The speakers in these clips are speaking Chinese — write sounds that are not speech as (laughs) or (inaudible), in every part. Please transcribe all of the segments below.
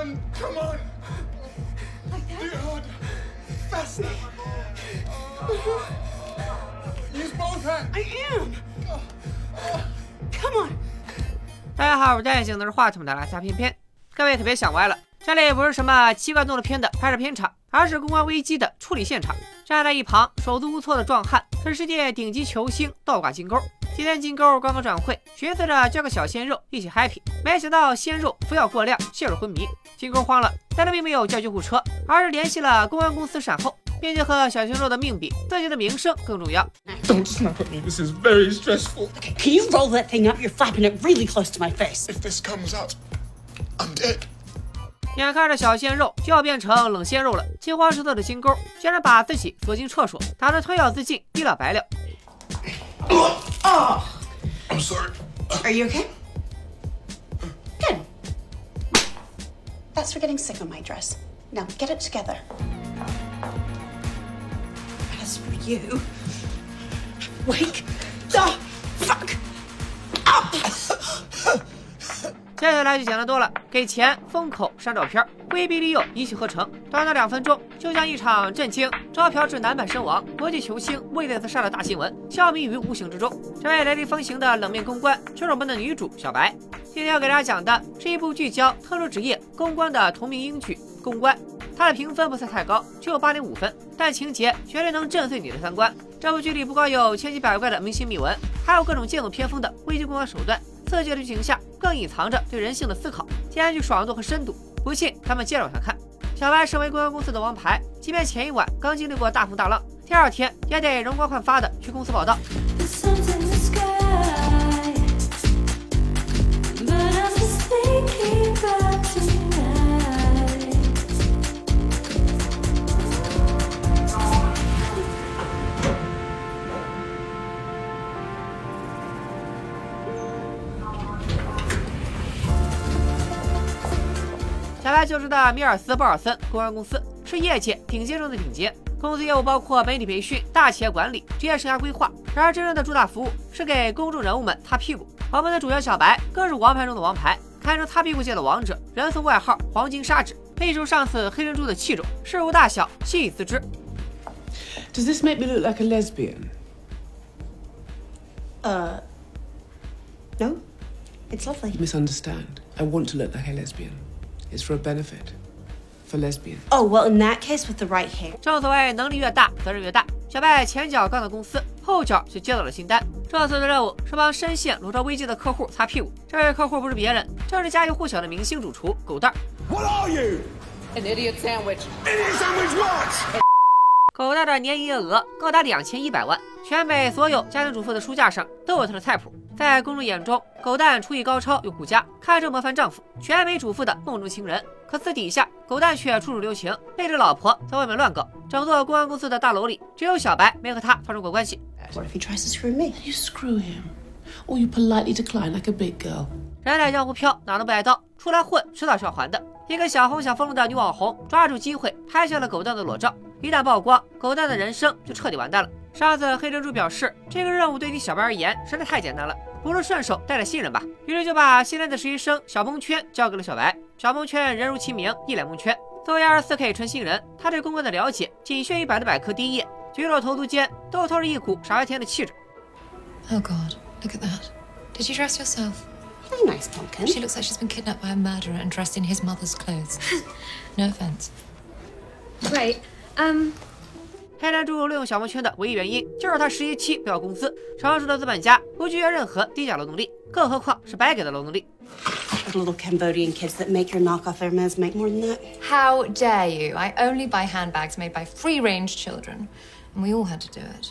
come on. Do hard. Faster. Use both hands. I am. Come on. 大家好，我是戴眼镜拿着话筒的拉撒片片。各位可别想歪了，这里不是什么奇怪动作片的拍摄片场，而是公关危机的处理现场。站在一旁手足无措的壮汉，是世界顶级球星倒挂金钩。今天金钩刚刚转会，寻思着叫个小鲜肉一起 happy，没想到鲜肉服药过量，陷入昏迷。金钩慌了，但他并没有叫救护车，而是联系了公安公司善后，并且和小鲜肉的命比，自己的名声更重要。Don't snap at me. This is very stressful. Can you roll that thing up? You're flapping it really close to my face. If this comes out, I'm dead. 眼看着小鲜肉就要变成冷鲜肉了，惊慌失措的金钩竟然把自己锁进厕所，打算吞药自尽，一了百了。I'm sorry. Are you okay? That's for getting sick on my dress. Now get it together. As for you, wake the fuck up! 接下来就简单多了，给钱、封口、删照片，威逼利诱一气呵成，短短两分钟就将一场震惊招嫖致男版身亡、国际球星为类自杀的大新闻消弭于无形之中。这位雷厉风行的冷面公关就是我们的女主小白。今天要给大家讲的是一部聚焦特殊职业公关的同名英剧《公关》，它的评分不算太高，只有八点五分，但情节绝对能震碎你的三观。这部剧里不光有千奇百怪的明星秘闻，还有各种剑走偏锋的危机公关手段。刺激的剧情下，更隐藏着对人性的思考，兼具爽度和深度。不信，咱们接着往下看。小白身为公关公司的王牌，即便前一晚刚经历过大风大浪，第二天也得容光焕发的去公司报道。小白就职的米尔斯鲍尔森公关公司是业界顶尖中的顶尖，公司业务包括媒体培训、大企业管理、职业生涯规划。然而，真正的主打服务是给公众人物们擦屁股。我们的主角小白更是王牌中的王牌，堪称擦屁股界的王者，人送外号“黄金砂纸”，备受上司黑珍珠的器重，事无大小悉以自知。Does this make me look like a lesbian? Uh, no, it's lovely. You misunderstand. I want to look like a lesbian. It's for a benefit. For lesbians. Oh, well, in that case, with the right hair. 正所谓能力越大，责任越大。小白前脚刚到公司，后脚就接到了新单。这次的任务是帮深陷裸照危机的客户擦屁股。这位客户不是别人，正是家喻户晓的明星主厨狗蛋儿。What are you? An idiot sandwich. Idiot sandwich what? 狗蛋的年营业额高达两千一百万，全美所有家庭主妇的书架上都有他的菜谱。在公众眼中，狗蛋厨艺高超又顾家，堪称模范丈夫，全美主妇的梦中情人。可私底下，狗蛋却处处留情，背着老婆在外面乱搞。整座公安公司的大楼里，只有小白没和他发生过关系。What if he tries to screw me? You screw him. Or you politely decline like a big girl. 人在江湖飘，哪能不挨刀？出来混，迟早是要还的。一个小红想疯的女网红抓住机会拍下了狗蛋的裸照，一旦曝光，狗蛋的人生就彻底完蛋了。上次黑珍珠表示，这个任务对你小白而言实在太简单了，不如顺手带带新人吧。于是就把新来的实习生小蒙圈交给了小白。小蒙圈人如其名，一脸蒙圈。作为二十四 K 纯新人，他对公关的了解仅限于百度百科第一页，举手投足间都透着一股傻白甜的气质。 Oh God, look at that. Did you dress yourself? Very nice pumpkin. She looks like she's been kidnapped by a murderer and dressed in his mother's clothes. (laughs) no offense. Wait, um, 黑珍珠利用小蒙圈的唯一原因，就是他实习期不要工资。成熟的资本家不拒绝任何低价劳动力，更何况是白给的劳动力。 The little Cambodian kids that make your knockoff Hermes make more than that. How dare you? I only buy handbags made by free range children. We all had to do it.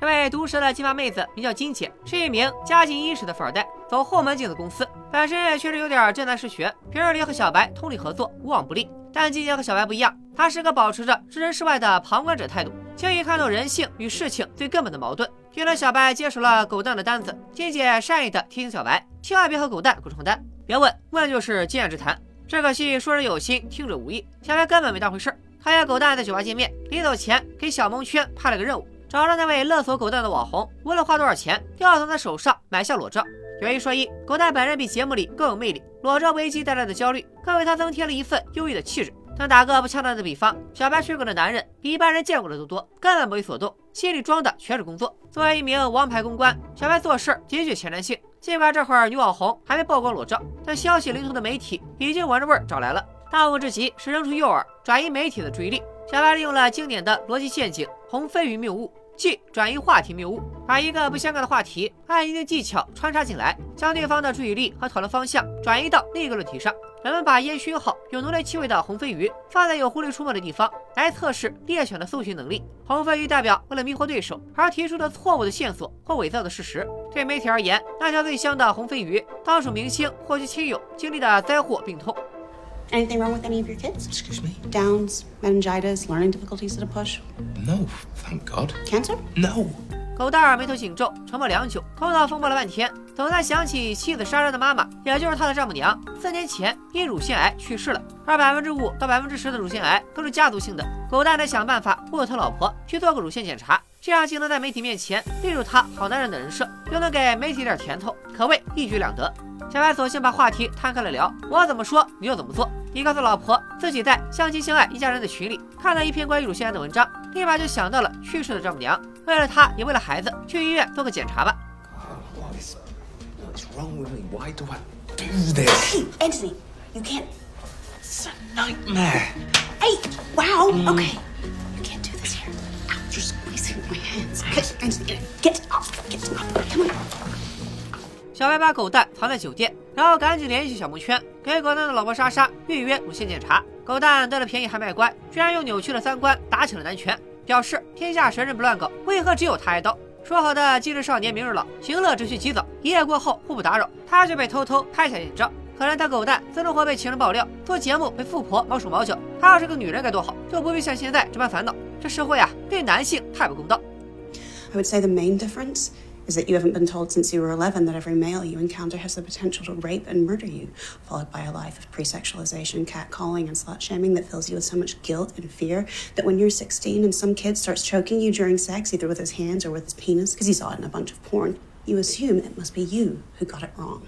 这位毒舌的金发妹子名叫金姐，是一名家境殷实的富二代，走后门进的公司，本身也确实有点真难实学，平日里和小白通力合作，无往不利。但金姐和小白不一样，她是个保持着置人事外的旁观者态度，轻易看透人性与事情最根本的矛盾。听了小白接手了狗蛋的单子，金姐善意的提醒小白，千万别和狗蛋滚床单。别问，问就是经验之谈。只可惜说者有心，听者无意，小白根本没当回事儿。他约狗蛋在酒吧见面，临走前给小蒙圈派了个任务，找到那位勒索狗蛋的网红，无论花多少钱，都要从他手上买下裸照。有一说一，狗蛋本人比节目里更有魅力，裸照危机带来的焦虑，更为他增添了一份忧郁的气质。但打个不恰当的比方，小白追狗的男人比一般人见过的都多，根本不为所动，心里装的全是工作。作为一名王牌公关，小白做事极具前瞻性。尽管这会儿女网红还没曝光裸照，但消息灵通的媒体已经闻着味儿找来了。当务之急是扔出诱饵，转移媒体的注意力。小白利用了经典的逻辑陷阱——红飞鱼谬误，即转移话题谬误，把一个不相干的话题按一定技巧穿插进来，将对方的注意力和讨论方向转移到另一个论题上。人们把烟熏好、有浓烈气味的红飞鱼放在有狐狸出没的地方，来测试猎犬的搜寻能力。红飞鱼代表为了迷惑对手而提出的错误的线索或伪造的事实。对媒体而言，那条最香的红飞鱼当属明星或其亲友经历的灾祸病痛。Anything wrong with any of your kids? Excuse me? Downs, meningitis, learning difficulties at a push? No, thank God. Cancer? No. 狗蛋儿眉头紧皱，沉默良久，头脑风暴了半天，总算想起妻子莎莎的妈妈，也就是他的丈母娘，四年前因乳腺癌去世了。而百分之五到百分之十的乳腺癌都是家族性的。狗蛋得想办法忽悠他老婆去做个乳腺检查，这样既能在媒体面前立住他好男人的人设，又能给媒体点甜头，可谓一举两得。小白索性把话题摊开了聊，我怎么说你就怎么做。一告诉老婆自己在相亲相爱一家人的群里看了一篇关于乳腺癌的文章，立马就想到了去世的丈母娘。为了她，也为了孩子，去医院做个检查吧。小白把狗蛋藏在酒店，然后赶紧联系小蒙圈，给狗蛋的老婆莎莎预约乳腺检查。狗蛋得了便宜还卖乖，居然用扭曲的三观打起了男权，表示天下神人不乱搞，为何只有他挨刀？说好的今日少年明日老，行乐只需及早，一夜过后互不打扰，他却被偷偷拍下艳照。可怜他狗蛋私生活被情人爆料，做节目被富婆毛手毛脚，他要是个女人该多好，就不必像现在这般烦恼。这社会啊，对男性太不公道。I would say the main difference is that you haven't been told since you were 11 that every male you encounter has the potential to rape and murder you, followed by a life of pre sexualization, catcalling, and slut shaming that fills you with so much guilt and fear that when you're 16 and some kid starts choking you during sex, either with his hands or with his penis, because he saw it in a bunch of porn, you assume it must be you who got it wrong.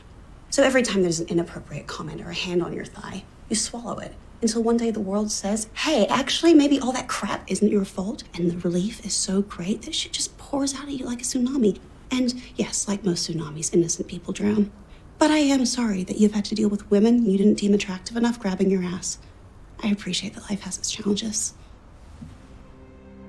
So every time there's an inappropriate comment or a hand on your thigh, you swallow it until one day the world says, hey, actually, maybe all that crap isn't your fault. And the relief is so great that shit just pours out of you like a tsunami. And yes, like most tsunamis, innocent people drown. But I am sorry that you've had to deal with women you didn't deem attractive enough grabbing your ass. I appreciate that life has its challenges.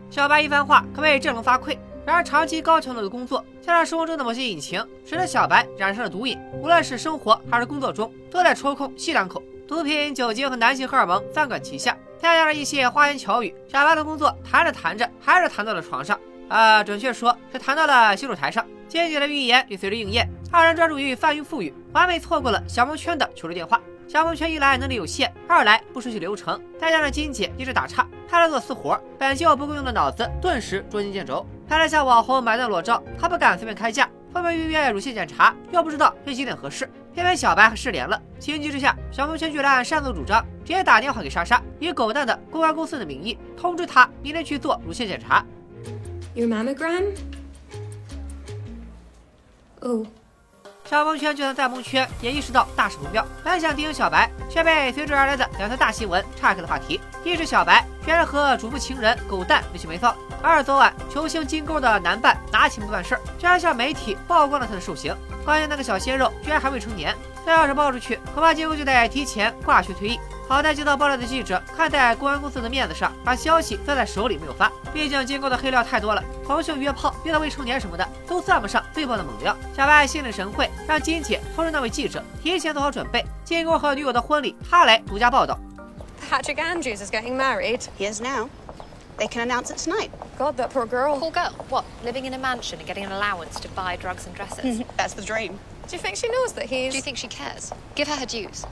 小白一番话可谓振聋发聩。然而，长期高强度的工作，加上生活中的某些隐情，使得小白染上了毒瘾。无论是生活还是工作中，都在抽空吸两口。毒品、酒精和男性荷尔蒙三管齐下，再加上一些花言巧语，小白的工作谈着谈着，还是谈到了床上。啊，准确说是谈到了洗手台上。金姐的预言也随之应验，二人专注于翻云覆雨，完美错过了小蒙圈的求助电话。小蒙圈一来能力有限，二来不熟悉流程，再加上金姐一直打岔，派他做私活，本就不够用的脑子顿时捉襟见肘。看来向网红买的裸照，他不敢随便开价，后面预约乳腺检查又不知道这几点合适。偏偏小白还失联了，情急之下，小蒙圈居然擅自主张，直接打电话给莎莎，以狗蛋的公关公司的名义通知他明天去做乳腺检查。Your mammogram? Oh, 小蒙圈就算再蒙圈，也意识到大事不妙，本想提醒小白，却被随之而来的两条大新闻岔开了话题。一是小白居然和主妇情人狗蛋没羞没臊；二是昨晚球星金钩的男伴拿钱不办事儿，居然向媒体曝光了他的受刑。关键那个小鲜肉居然还未成年，这要是爆出去，恐怕金钩就得提前挂靴退役。好在接到爆料的记者看在公安公司的面子上，把消息攥在手里没有发。毕竟金钩的黑料太多了，同性约炮、约到未成年什么的，都算不上最爆的猛料。小白心领神会，让金姐通知那位记者提前做好准备。金钩和女友的婚礼，他来独家报道。Patrick Andrews is getting married. He is now. They can announce it tonight. God, that poor girl. Poor girl. What? Living in a mansion and getting an allowance to buy drugs and dresses? That's the dream. Do you think she knows that he's. Do you think she cares? Give her her dues.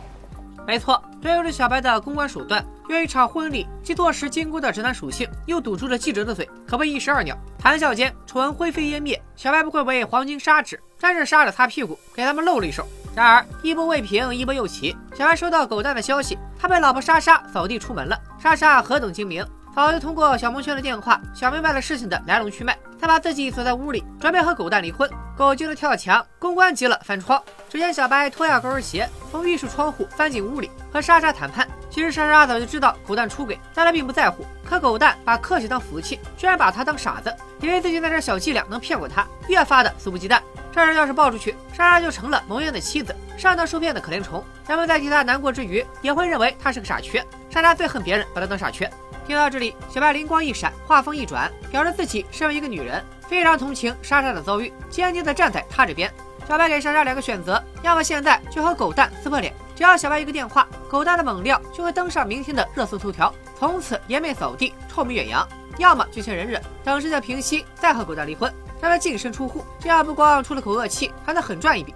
没错，这又是小白的公关手段。约一场婚礼，既坐实金箍的直男属性，又堵住了记者的嘴，可谓一石二鸟。谈笑间，丑闻灰飞烟灭。小白不愧为黄金砂纸，真是杀着擦屁股，给他们露了一手。然而一波未平，一波又起。小白收到狗蛋的消息，他被老婆莎莎扫地出门了。莎莎何等精明，早就通过小蒙圈的电话想明白了事情的来龙去脉。他把自己锁在屋里，准备和狗蛋离婚。狗急了跳墙，公关急了翻窗。只见小白脱下高跟鞋，从浴室窗户翻进屋里，和莎莎谈判。其实莎莎早就知道狗蛋出轨，但她并不在乎。可狗蛋把客气当福气，居然把她当傻子，以为自己那点小伎俩能骗过她，越发的肆无忌惮。这人要是爆出去，莎莎就成了蒙冤的妻子，上当受骗的可怜虫。人们在替她难过之余，也会认为她是个傻缺。莎莎最恨别人把她当傻缺。听到这里，小白灵光一闪，话锋一转，表示自己身为一个女人，非常同情莎莎的遭遇，坚定的站在她这边。小白给莎莎两个选择，要么现在就和狗蛋撕破脸，只要小白一个电话，狗蛋的猛料就会登上明天的热搜头条，从此颜面扫地，臭名远扬；要么就先忍忍，等事情平息，再和狗蛋离婚，让他净身出户，这样不光出了口恶气，还能狠赚一笔。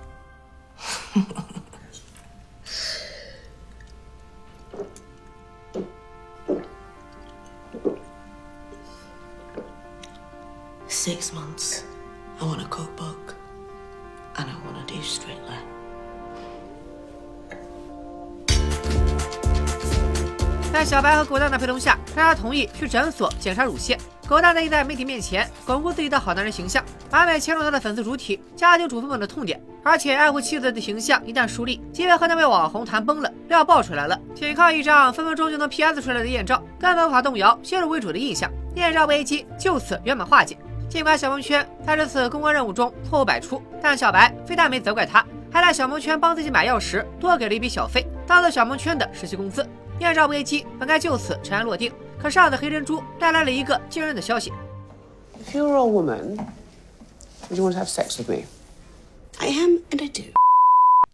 (laughs) 在小白和狗蛋的陪同下，莎莎同意去诊所检查乳腺。狗蛋得意在媒体面前巩固自己的好男人形象，完美切中他的粉丝主体家庭主妇们的痛点。而且爱护妻子的形象一旦树立，即便和那位网红谈崩了，料爆出来了，仅靠一张分分钟就能 PS 出来的艳照，根本无法动摇先入为主的印象，艳照危机就此圆满化解。尽管小蒙圈在这次公关任务中错误百出，但小白非但没责怪他，还在小蒙圈帮自己买药时多给了一笔小费，当做小蒙圈的实习工资。艳照危机本该就此尘埃落定，可上的黑珍珠带来了一个惊人的消息。If you were a woman, would you want to have sex with me? I am and I do.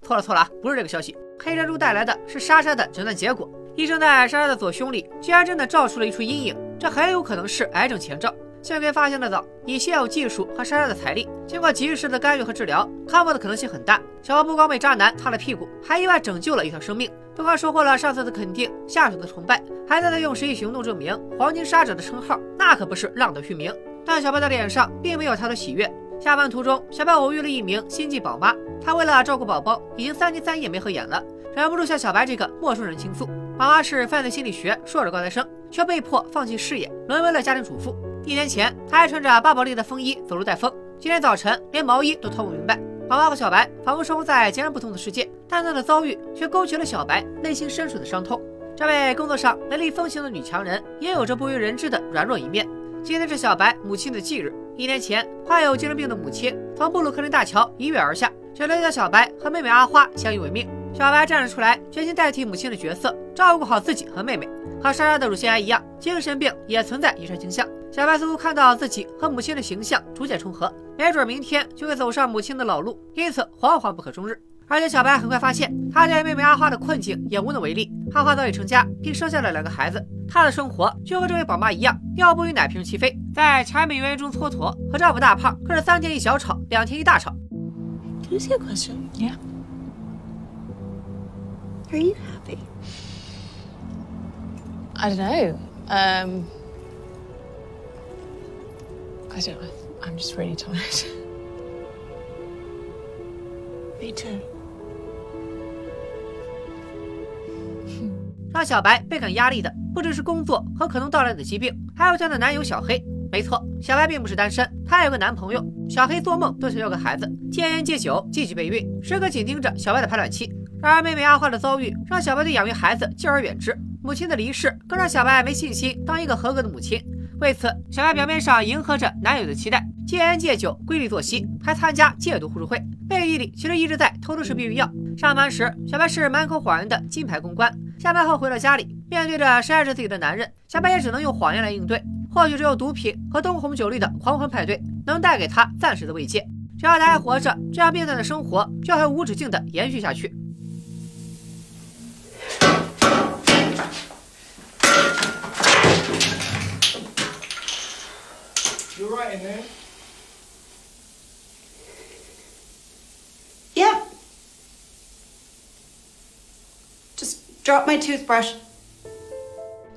错了错了啊，不是这个消息。黑珍珠带来的是莎莎的诊断结果，医生在莎莎的左胸里居然真的照出了一处阴影，这很有可能是癌症前兆。幸亏发现的早，以现有技术和莎莎的财力，经过及时的干预和治疗，康复的可能性很大。小王不光被渣男擦了屁股，还意外拯救了一条生命。不光收获了上司的肯定，下属的崇拜，还在他用实际行动证明“黄金杀者”的称号，那可不是浪得虚名。但小白的脸上并没有他的喜悦。下班途中，小白偶遇了一名新晋宝妈，她为了照顾宝宝，已经三天三夜没合眼了，忍不住向小白这个陌生人倾诉。宝妈是犯罪心理学硕士高材生，却被迫放弃事业，沦为了家庭主妇。一年前，她还穿着巴宝莉的风衣走路带风，今天早晨连毛衣都脱不明白。宝妈和小白仿佛生活在截然不同的世界，但她的遭遇却勾起了小白内心深处的伤痛。这位工作上雷厉风行的女强人，也有着不为人知的软弱一面。今天是小白母亲的忌日，一年前患有精神病的母亲从布鲁克林大桥一跃而下，只留下小白和妹妹阿花相依为命。小白站了出来，决心代替母亲的角色，照顾好自己和妹妹。和莎莎的乳腺癌一样，精神病也存在遗传倾向。小白似乎看到自己和母亲的形象逐渐重合，没准明天就会走上母亲的老路，因此惶惶不可终日。而且小白很快发现，他对妹妹阿花的困境也无能为力。阿花早已成家，并生下了两个孩子，她的生活就和这位宝妈一样，尿布与奶瓶齐飞，在柴米油盐中蹉跎。和丈夫大胖更是三天一小吵，两天一大吵。Can I ask you a question? Yeah. Are you happy? I don't know. Um. I don't know. I'm just really tired. Me too. 让小白倍感压力的不只是工作和可能到来的疾病，还有她的男友小黑。没错，小白并不是单身，她有个男朋友。小黑做梦都想要个孩子，戒烟戒酒，继续备孕，时刻紧盯着小白的排卵期。然而妹妹阿花的遭遇，让小白对养育孩子敬而远之。母亲的离世，更让小白没信心当一个合格的母亲。为此，小白表面上迎合着男友的期待，戒烟戒酒，规律作息，还参加戒毒互助会。背地里其实一直在偷偷吃避孕药。上班时，小白是满口谎言的金牌公关；下班后回到家里，面对着深爱着自己的男人，小白也只能用谎言来应对。或许只有毒品和灯红酒绿的狂欢派对，能带给他暂时的慰藉。只要他还活着，这样变态的生活就会无止境的延续下去。You're right in there. Yep. Just drop my toothbrush.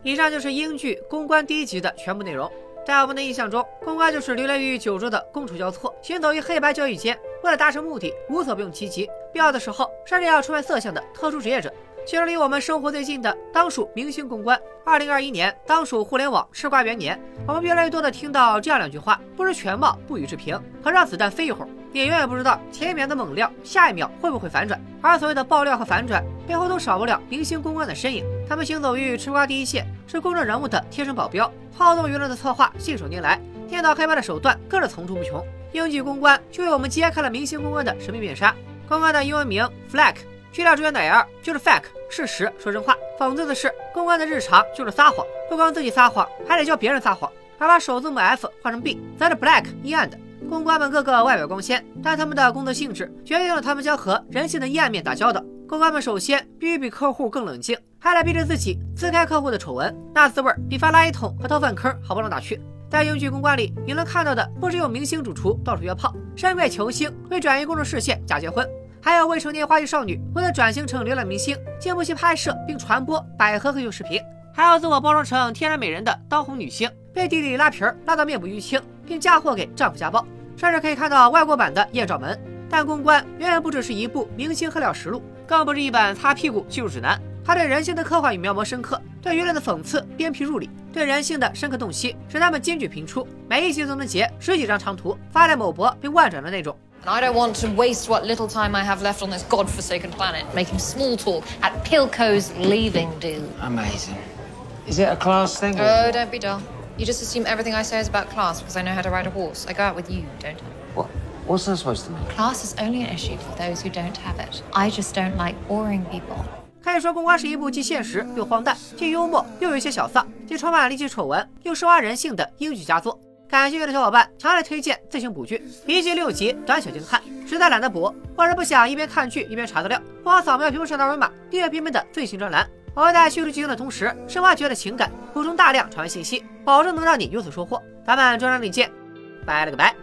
以上就是英剧《公关》第一集的全部内容。在我们的印象中，公关就是流连于九州的觥筹交错，行走于黑白交易间，为了达成目的，无所不用其极。必要的时候甚至要出卖色相的特殊职业者。其实离我们生活最近的，当属明星公关。二零二一年，当属互联网吃瓜元年，我们越来越多的听到这样两句话：不知全貌，不予置评，可让子弹飞一会儿。你永远不知道前一秒的猛料，下一秒会不会反转。而所谓的爆料和反转，背后都少不了明星公关的身影。他们行走于吃瓜第一线，是公众人物的贴身保镖，操纵舆论的策划信手拈来，颠倒黑白的手段更是层出不穷。英剧公关就为我们揭开了明星公关的神秘面纱。公关的英文名 Flack。去掉主角奶儿就是 fact，事实说真话。讽刺的是，公关的日常就是撒谎，不光自己撒谎，还得教别人撒谎，还把首字母 F 换成 B，则是 black 阴暗的。公关们个个外表光鲜，但他们的工作性质决定了他们将和人性的阴暗面打交道。公关们首先必须比客户更冷静，还得逼着自己撕开客户的丑闻，那滋味比发垃圾桶和掏粪坑好不到哪去。在英剧公关里，你能看到的不只有明星主厨到处约炮，山怪球星为转移公众视线假结婚。还有未成年花季少女为了转型成流量明星，经不惜拍摄并传播百合黑秀视频；还有自我包装成天然美人的当红女星，被弟弟拉皮儿拉到面部淤青，并嫁祸给丈夫家暴，甚至可以看到外国版的艳照门。但公关远远不只是一部明星黑料实录，更不是一本擦屁股技术指南。他对人性的刻画与描摹深刻，对舆论的讽刺鞭辟入里，对人性的深刻洞悉使他们金句频出，每一集都能截十几张长图发在某博并万转的那种。And I don't want to waste what little time I have left on this godforsaken planet making small talk at Pilco's leaving do. Amazing. Is it a class thing? Oh, don't be dull. You just assume everything I say is about class because I know how to ride a horse. I go out with you, don't I? What? What's that supposed to mean? Class is only an issue for those who don't have it. I just don't like boring people. 可以说，公关是一部既现实又荒诞、既幽默又有一些小丧、既充满离奇丑闻又深挖人性的英剧佳作。 感兴趣的小伙伴强烈推荐自行补剧，一季六集，短小精悍。实在懒得补，或者不想一边看剧一边查资料，不妨扫描屏幕上的二维码，订阅边边的最新专栏。我会在叙述剧情的同时，深挖角的情感，补充大量传闻信息，保证能让你有所收获。咱们专栏里见，拜了个拜。